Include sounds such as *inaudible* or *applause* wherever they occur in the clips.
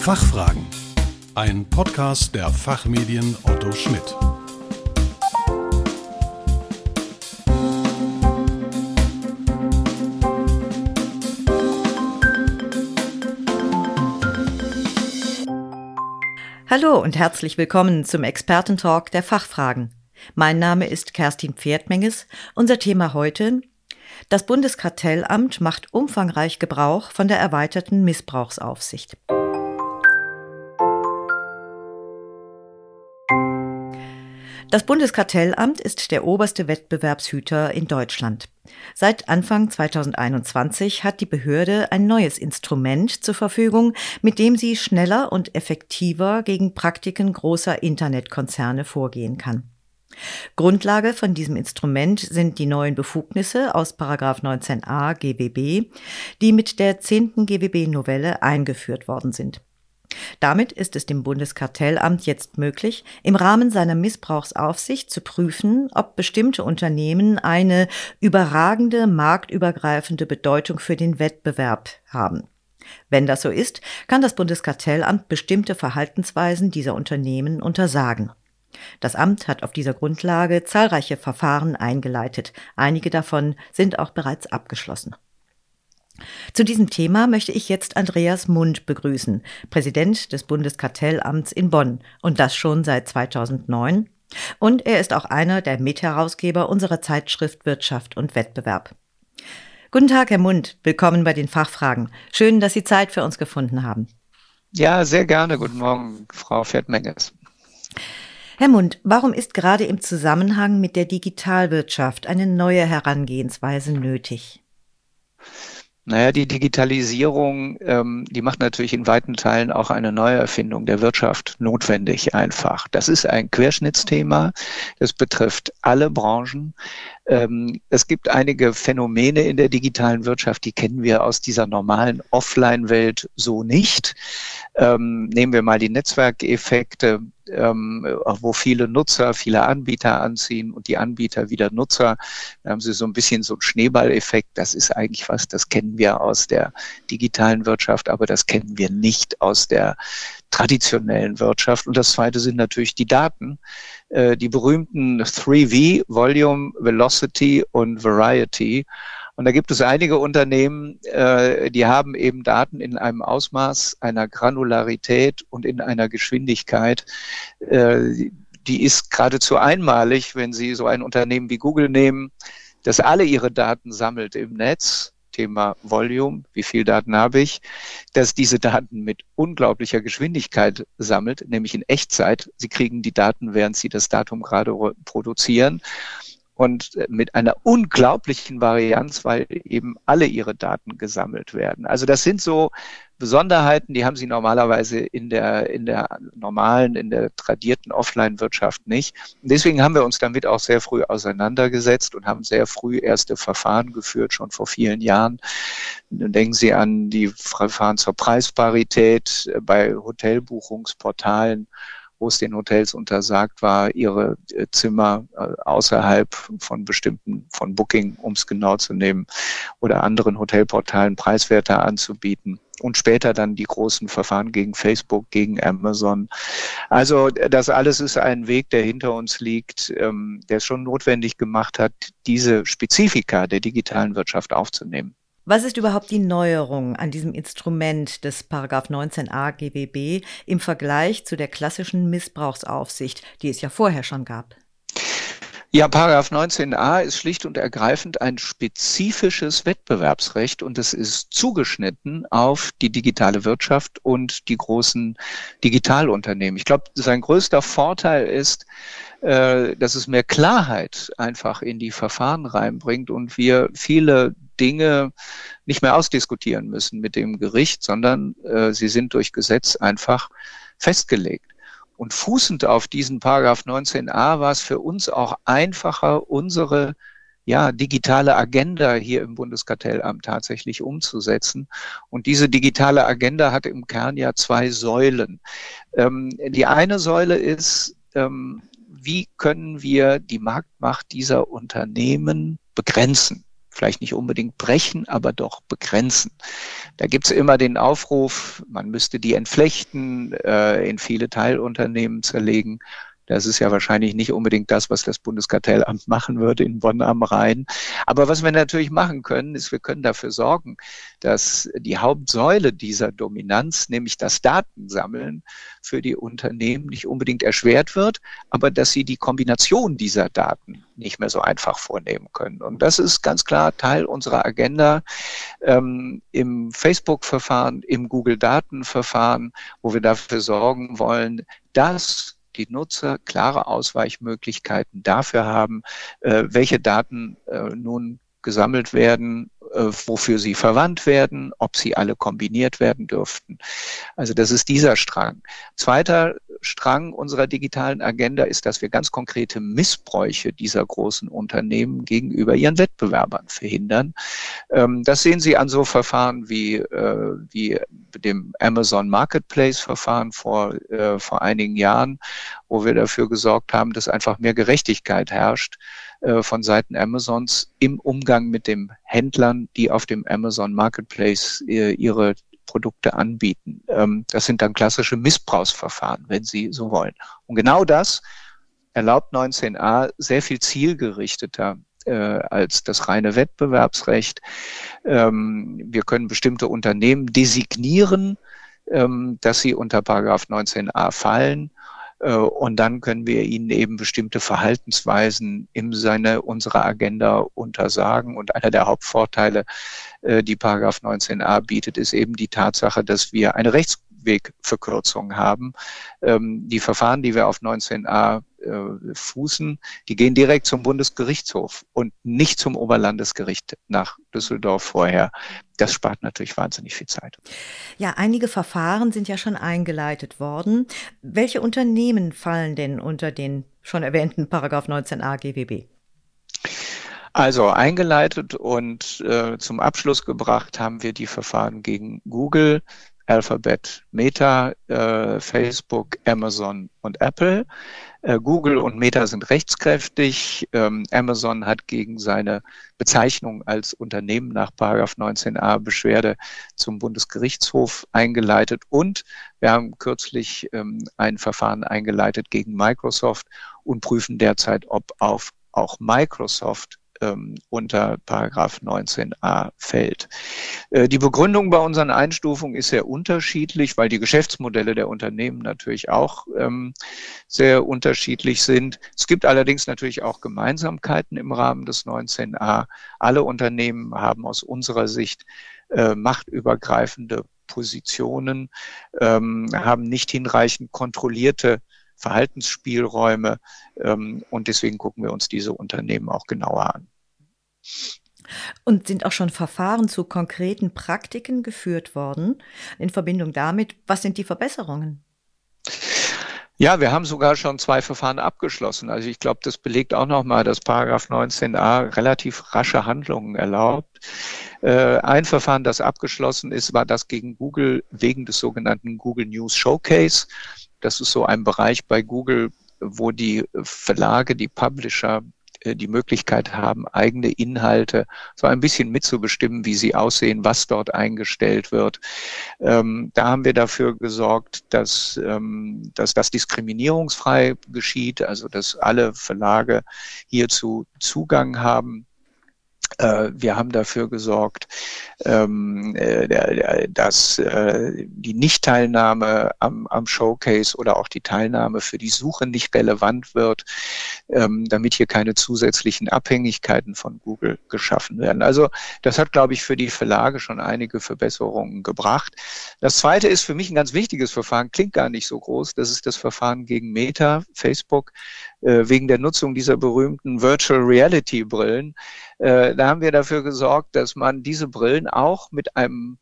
Fachfragen. Ein Podcast der Fachmedien Otto Schmidt. Hallo und herzlich willkommen zum Expertentalk der Fachfragen. Mein Name ist Kerstin Pferdmenges. Unser Thema heute das Bundeskartellamt macht umfangreich Gebrauch von der erweiterten Missbrauchsaufsicht. Das Bundeskartellamt ist der oberste Wettbewerbshüter in Deutschland. Seit Anfang 2021 hat die Behörde ein neues Instrument zur Verfügung, mit dem sie schneller und effektiver gegen Praktiken großer Internetkonzerne vorgehen kann. Grundlage von diesem Instrument sind die neuen Befugnisse aus 19a GWB, die mit der 10. GWB-Novelle eingeführt worden sind. Damit ist es dem Bundeskartellamt jetzt möglich, im Rahmen seiner Missbrauchsaufsicht zu prüfen, ob bestimmte Unternehmen eine überragende marktübergreifende Bedeutung für den Wettbewerb haben. Wenn das so ist, kann das Bundeskartellamt bestimmte Verhaltensweisen dieser Unternehmen untersagen. Das Amt hat auf dieser Grundlage zahlreiche Verfahren eingeleitet. Einige davon sind auch bereits abgeschlossen. Zu diesem Thema möchte ich jetzt Andreas Mund begrüßen, Präsident des Bundeskartellamts in Bonn und das schon seit 2009. Und er ist auch einer der Mitherausgeber unserer Zeitschrift Wirtschaft und Wettbewerb. Guten Tag, Herr Mund. Willkommen bei den Fachfragen. Schön, dass Sie Zeit für uns gefunden haben. Ja, sehr gerne. Guten Morgen, Frau Pferdmenges. Herr Mund, warum ist gerade im Zusammenhang mit der Digitalwirtschaft eine neue Herangehensweise nötig? Naja, die Digitalisierung, ähm, die macht natürlich in weiten Teilen auch eine Neuerfindung der Wirtschaft notwendig einfach. Das ist ein Querschnittsthema. Das betrifft alle Branchen. Ähm, es gibt einige Phänomene in der digitalen Wirtschaft, die kennen wir aus dieser normalen Offline-Welt so nicht. Ähm, nehmen wir mal die Netzwerkeffekte ähm, wo viele Nutzer, viele Anbieter anziehen und die Anbieter wieder Nutzer. Da haben sie so ein bisschen so einen Schneeballeffekt. Das ist eigentlich was, das kennen wir aus der digitalen Wirtschaft, aber das kennen wir nicht aus der traditionellen Wirtschaft. Und das zweite sind natürlich die Daten. Äh, die berühmten 3V, Volume, Velocity und Variety. Und da gibt es einige Unternehmen, äh, die haben eben Daten in einem Ausmaß, einer Granularität und in einer Geschwindigkeit, äh, die ist geradezu einmalig, wenn Sie so ein Unternehmen wie Google nehmen, das alle Ihre Daten sammelt im Netz. Thema Volume, wie viel Daten habe ich, dass diese Daten mit unglaublicher Geschwindigkeit sammelt, nämlich in Echtzeit. Sie kriegen die Daten, während Sie das Datum gerade produzieren und mit einer unglaublichen Varianz, weil eben alle ihre Daten gesammelt werden. Also das sind so Besonderheiten, die haben sie normalerweise in der, in der normalen, in der tradierten Offline-Wirtschaft nicht. Und deswegen haben wir uns damit auch sehr früh auseinandergesetzt und haben sehr früh erste Verfahren geführt, schon vor vielen Jahren. Denken Sie an die Verfahren zur Preisparität bei Hotelbuchungsportalen wo es den Hotels untersagt war, ihre äh, Zimmer äh, außerhalb von bestimmten, von Booking, um es genau zu nehmen, oder anderen Hotelportalen preiswerter anzubieten. Und später dann die großen Verfahren gegen Facebook, gegen Amazon. Also das alles ist ein Weg, der hinter uns liegt, ähm, der es schon notwendig gemacht hat, diese Spezifika der digitalen Wirtschaft aufzunehmen. Was ist überhaupt die Neuerung an diesem Instrument des Paragraph 19a GWB im Vergleich zu der klassischen Missbrauchsaufsicht, die es ja vorher schon gab? Ja, Paragraph 19a ist schlicht und ergreifend ein spezifisches Wettbewerbsrecht und es ist zugeschnitten auf die digitale Wirtschaft und die großen Digitalunternehmen. Ich glaube, sein größter Vorteil ist, äh, dass es mehr Klarheit einfach in die Verfahren reinbringt und wir viele Dinge nicht mehr ausdiskutieren müssen mit dem Gericht, sondern äh, sie sind durch Gesetz einfach festgelegt. Und fußend auf diesen Paragraph 19a war es für uns auch einfacher, unsere ja, digitale Agenda hier im Bundeskartellamt tatsächlich umzusetzen. Und diese digitale Agenda hat im Kern ja zwei Säulen. Ähm, die eine Säule ist, ähm, wie können wir die Marktmacht dieser Unternehmen begrenzen? Vielleicht nicht unbedingt brechen, aber doch begrenzen. Da gibt's immer den Aufruf, man müsste die entflechten, äh, in viele Teilunternehmen zerlegen. Das ist ja wahrscheinlich nicht unbedingt das, was das Bundeskartellamt *laughs* machen würde in Bonn am Rhein. Aber was wir natürlich machen können, ist, wir können dafür sorgen, dass die Hauptsäule dieser Dominanz, nämlich das Datensammeln für die Unternehmen nicht unbedingt erschwert wird, aber dass sie die Kombination dieser Daten nicht mehr so einfach vornehmen können. Und das ist ganz klar Teil unserer Agenda ähm, im Facebook-Verfahren, im Google-Daten-Verfahren, wo wir dafür sorgen wollen, dass die Nutzer klare Ausweichmöglichkeiten dafür haben, äh, welche Daten äh, nun gesammelt werden, wofür sie verwandt werden, ob sie alle kombiniert werden dürften. Also das ist dieser Strang. Zweiter Strang unserer digitalen Agenda ist, dass wir ganz konkrete Missbräuche dieser großen Unternehmen gegenüber ihren Wettbewerbern verhindern. Ähm, das sehen Sie an so Verfahren wie, äh, wie dem Amazon Marketplace Verfahren vor, äh, vor einigen Jahren, wo wir dafür gesorgt haben, dass einfach mehr Gerechtigkeit herrscht äh, von Seiten Amazons im Umgang mit den Händlern, die auf dem Amazon Marketplace äh, ihre Produkte anbieten. Ähm, das sind dann klassische Missbrauchsverfahren, wenn Sie so wollen. Und genau das erlaubt 19a sehr viel zielgerichteter äh, als das reine Wettbewerbsrecht. Ähm, wir können bestimmte Unternehmen designieren, ähm, dass sie unter Paragraph 19a fallen und dann können wir ihnen eben bestimmte Verhaltensweisen im Sinne unserer Agenda untersagen. Und einer der Hauptvorteile, äh, die Paragraph 19a bietet, ist eben die Tatsache, dass wir eine Rechtswegverkürzung haben. Ähm, die Verfahren, die wir auf 19a äh, fußen, die gehen direkt zum Bundesgerichtshof und nicht zum Oberlandesgericht nach Düsseldorf vorher. Das spart natürlich wahnsinnig viel Zeit. Ja, einige Verfahren sind ja schon eingeleitet worden. Welche Unternehmen fallen denn unter den schon erwähnten Paragraph 19a GWB? Also eingeleitet und äh, zum Abschluss gebracht haben wir die Verfahren gegen Google, Alphabet, Meta, äh, Facebook, Amazon und Apple. Äh, Google und Meta sind rechtskräftig. Ähm, Amazon hat gegen seine Bezeichnung als Unternehmen nach 19a Beschwerde zum Bundesgerichtshof eingeleitet und wir haben kürzlich ähm, ein Verfahren eingeleitet gegen Microsoft und prüfen derzeit, ob auf auch Microsoft ähm, unter Paragraph 19a fällt. Äh, die Begründung bei unseren Einstufungen ist sehr unterschiedlich, weil die Geschäftsmodelle der Unternehmen natürlich auch ähm, sehr unterschiedlich sind. Es gibt allerdings natürlich auch Gemeinsamkeiten im Rahmen des 19a. Alle Unternehmen haben aus unserer Sicht äh, machtübergreifende Positionen, ähm, haben nicht hinreichend kontrollierte Verhaltensspielräume. Ähm, und deswegen gucken wir uns diese Unternehmen auch genauer an. Und sind auch schon Verfahren zu konkreten Praktiken geführt worden in Verbindung damit? Was sind die Verbesserungen? Ja, wir haben sogar schon zwei Verfahren abgeschlossen. Also ich glaube, das belegt auch nochmal, dass Paragraph 19a relativ rasche Handlungen erlaubt. Äh, ein Verfahren, das abgeschlossen ist, war das gegen Google wegen des sogenannten Google News Showcase. Das ist so ein Bereich bei Google, wo die Verlage, die Publisher die Möglichkeit haben, eigene Inhalte so ein bisschen mitzubestimmen, wie sie aussehen, was dort eingestellt wird. Ähm, da haben wir dafür gesorgt, dass, ähm, dass das diskriminierungsfrei geschieht, also dass alle Verlage hierzu Zugang haben äh, wir haben dafür gesorgt, ähm, äh, dass äh, die Nichtteilnahme am, am Showcase oder auch die Teilnahme für die Suche nicht relevant wird, ähm, damit hier keine zusätzlichen Abhängigkeiten von Google geschaffen werden. Also das hat, glaube ich, für die Verlage schon einige Verbesserungen gebracht. Das zweite ist für mich ein ganz wichtiges Verfahren, klingt gar nicht so groß. Das ist das Verfahren gegen Meta, Facebook, wegen der Nutzung dieser berühmten Virtual Reality Brillen. Äh, da haben wir dafür gesorgt, dass man diese Brillen auch mit einem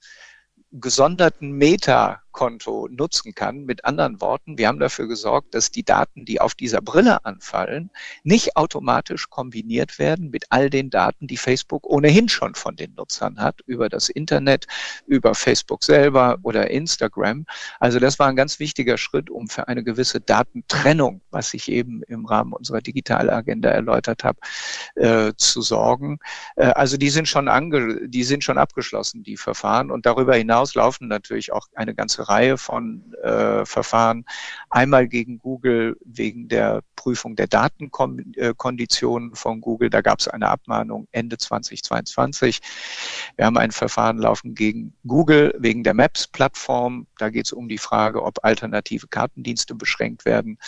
gesonderten Meta Bankkonto nutzen kann. Mit anderen Worten, wir haben dafür gesorgt, dass die Daten, die auf dieser Brille anfallen, nicht automatisch kombiniert werden mit all den Daten, die Facebook ohnehin schon von den Nutzern hat, über das Internet, über Facebook selber oder Instagram. Also das war ein ganz wichtiger Schritt, um für eine gewisse Datentrennung, was ich eben im Rahmen unserer Digitalagenda erläutert habe, äh, zu sorgen. Äh, also die sind schon ange die sind schon abgeschlossen, die Verfahren. Und darüber hinaus laufen natürlich auch eine ganze Reihe von äh, Verfahren. Einmal gegen Google wegen der Prüfung der Datenkonditionen von Google. Da gab es eine Abmahnung Ende 2022. Wir haben ein Verfahren laufen gegen Google wegen der Maps-Plattform. Da geht es um die Frage, ob alternative Kartendienste beschränkt werden.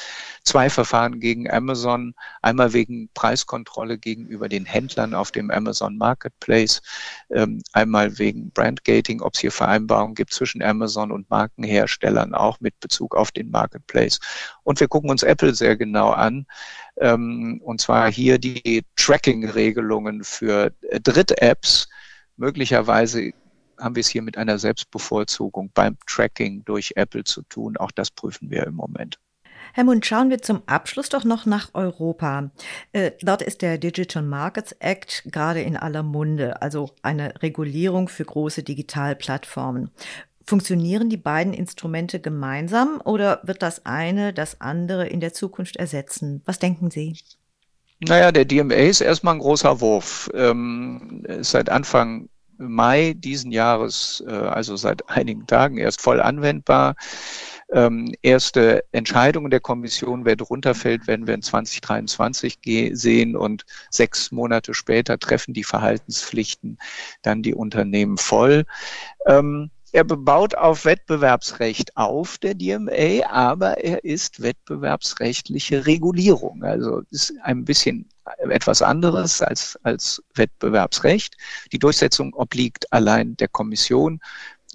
Zwei Verfahren gegen Amazon. Einmal wegen Preiskontrolle gegenüber den Händlern auf dem Amazon Marketplace. Ähm, einmal wegen Brandgating, ob es hier Vereinbarungen gibt zwischen Amazon und Markenherstellern, auch mit Bezug auf den Marketplace. Und wir gucken uns Apple sehr genau an. Ähm, und zwar hier die Tracking-Regelungen für äh, Dritt-Apps. Möglicherweise haben wir es hier mit einer Selbstbevorzugung beim Tracking durch Apple zu tun. Auch das prüfen wir im Moment. Herr Mund, schauen wir zum Abschluss doch noch nach Europa. Äh, dort ist der Digital Markets Act gerade in aller Munde, also eine Regulierung für große Digitalplattformen. Funktionieren die beiden Instrumente gemeinsam oder wird das eine das andere in der Zukunft ersetzen? Was denken Sie? Naja, der DMA ist erstmal ein großer Wurf. Ähm, seit Anfang Mai diesen Jahres, äh, also seit einigen Tagen erst voll anwendbar. Ähm, erste Entscheidungen der Kommission, wer drunter fällt, werden wir in 2023 sehen und sechs Monate später treffen die Verhaltenspflichten dann die Unternehmen voll. Ähm, er bebaut auf Wettbewerbsrecht auf, der DMA, aber er ist wettbewerbsrechtliche Regulierung. Also ist ein bisschen etwas anderes als, als Wettbewerbsrecht. Die Durchsetzung obliegt allein der Kommission.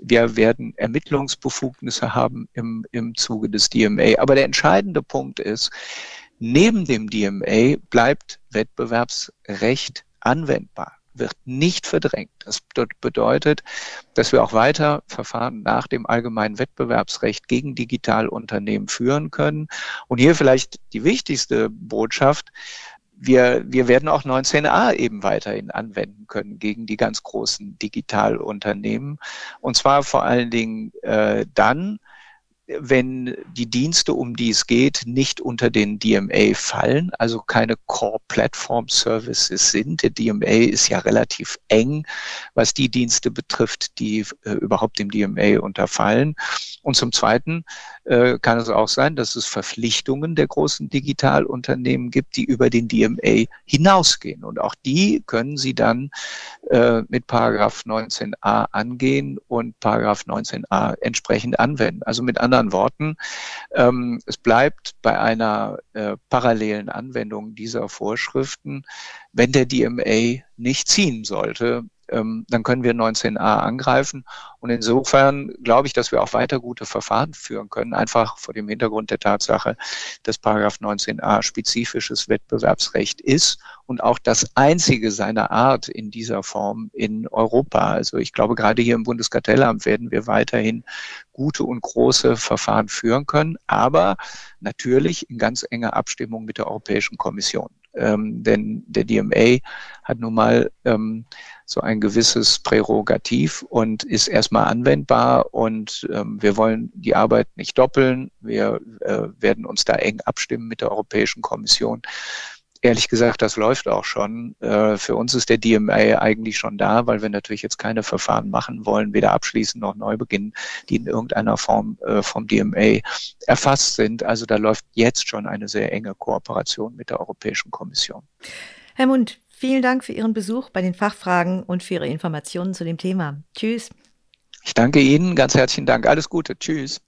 Wir werden Ermittlungsbefugnisse haben im, im Zuge des DMA. Aber der entscheidende Punkt ist, neben dem DMA bleibt Wettbewerbsrecht anwendbar wird nicht verdrängt. Das bedeutet, dass wir auch weiter Verfahren nach dem allgemeinen Wettbewerbsrecht gegen Digitalunternehmen führen können. Und hier vielleicht die wichtigste Botschaft. Wir, wir werden auch 19a eben weiterhin anwenden können gegen die ganz großen Digitalunternehmen. Und zwar vor allen Dingen äh, dann, wenn die Dienste, um die es geht, nicht unter den DMA fallen, also keine Core Platform Services sind. Der DMA ist ja relativ eng, was die Dienste betrifft, die äh, überhaupt dem DMA unterfallen. Und zum Zweiten äh, kann es auch sein, dass es Verpflichtungen der großen Digitalunternehmen gibt, die über den DMA hinausgehen. Und auch die können Sie dann äh, mit Paragraph 19a angehen und Paragraph 19a entsprechend anwenden. Also mit anderen Worten, ähm, es bleibt bei einer äh, parallelen Anwendung dieser Vorschriften, wenn der DMA nicht ziehen sollte, ähm, dann können wir 19a angreifen. Und insofern glaube ich, dass wir auch weiter gute Verfahren führen können, einfach vor dem Hintergrund der Tatsache, dass Paragraph 19a spezifisches Wettbewerbsrecht ist und auch das einzige seiner Art in dieser Form in Europa. Also ich glaube, gerade hier im Bundeskartellamt werden wir weiterhin gute und große Verfahren führen können, aber natürlich in ganz enger Abstimmung mit der Europäischen Kommission. Ähm, denn der DMA hat nun mal ähm, so ein gewisses Prärogativ und ist erstmal anwendbar und ähm, wir wollen die Arbeit nicht doppeln. Wir äh, werden uns da eng abstimmen mit der Europäischen Kommission. Ehrlich gesagt, das läuft auch schon. Äh, für uns ist der DMA eigentlich schon da, weil wir natürlich jetzt keine Verfahren machen wollen, weder abschließen noch neu beginnen, die in irgendeiner Form äh, vom DMA erfasst sind. Also da läuft jetzt schon eine sehr enge Kooperation mit der Europäischen Kommission. Herr Mund, Vielen Dank für Ihren Besuch bei den Fachfragen und für Ihre Informationen zu dem Thema. Tschüss. Ich danke Ihnen. Ganz herzlichen Dank. Alles Gute. Tschüss.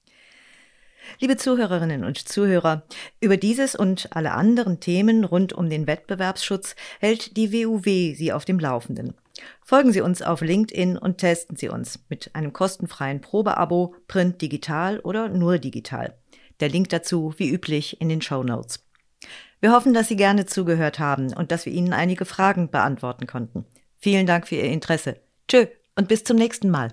Liebe Zuhörerinnen und Zuhörer, über dieses und alle anderen Themen rund um den Wettbewerbsschutz hält die WUW Sie auf dem Laufenden. Folgen Sie uns auf LinkedIn und testen Sie uns mit einem kostenfreien Probeabo, Print digital oder nur digital. Der Link dazu wie üblich in den Show Notes. Wir hoffen, dass Sie gerne zugehört haben und dass wir Ihnen einige Fragen beantworten konnten. Vielen Dank für Ihr Interesse. Tschö und bis zum nächsten Mal.